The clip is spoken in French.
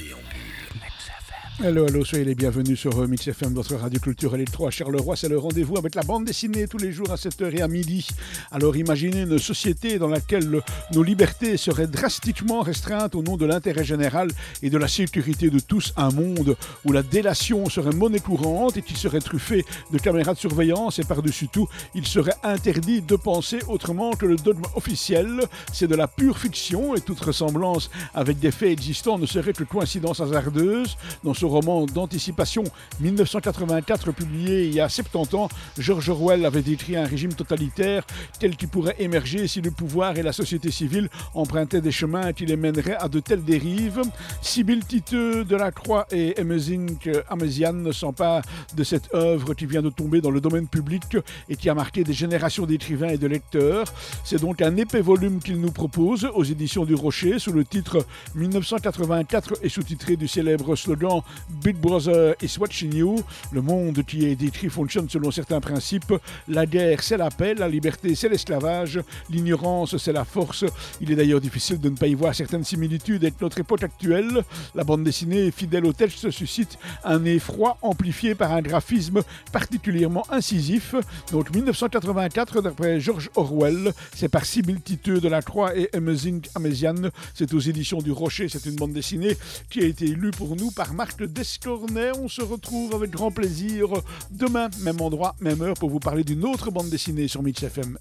Panteão. Hello, hello, soyez les bienvenus sur Mix FM, votre radio culturelle 3 Charleroi. C'est le rendez-vous avec la bande dessinée tous les jours à 7h et à midi. Alors imaginez une société dans laquelle nos libertés seraient drastiquement restreintes au nom de l'intérêt général et de la sécurité de tous. Un monde où la délation serait monnaie courante et qui serait truffé de caméras de surveillance et par-dessus tout, il serait interdit de penser autrement que le dogme officiel. C'est de la pure fiction et toute ressemblance avec des faits existants ne serait que coïncidence hasardeuse. Dans ce roman d'anticipation 1984 publié il y a 70 ans, George Orwell avait décrit un régime totalitaire tel qu'il pourrait émerger si le pouvoir et la société civile empruntaient des chemins qui les mèneraient à de telles dérives. Sibyl Titeux de la Croix et Emezink Amézian ne sont pas de cette œuvre qui vient de tomber dans le domaine public et qui a marqué des générations d'écrivains et de lecteurs. C'est donc un épais volume qu'il nous propose aux éditions du Rocher sous le titre 1984 et sous-titré du célèbre slogan Big Brother is watching you. Le monde qui est décrit fonctionne selon certains principes. La guerre, c'est la paix, la liberté, c'est l'esclavage, l'ignorance, c'est la force. Il est d'ailleurs difficile de ne pas y voir certaines similitudes avec notre époque actuelle. La bande dessinée, fidèle au texte, suscite un effroi amplifié par un graphisme particulièrement incisif. Donc 1984, d'après George Orwell, c'est par Titeux de la Croix et Emezing Amézian. C'est aux éditions du Rocher, c'est une bande dessinée qui a été lue pour nous par Marc Descornet. On se retrouve avec grand plaisir demain, même endroit, même heure, pour vous parler d'une autre bande dessinée sur Mix FM.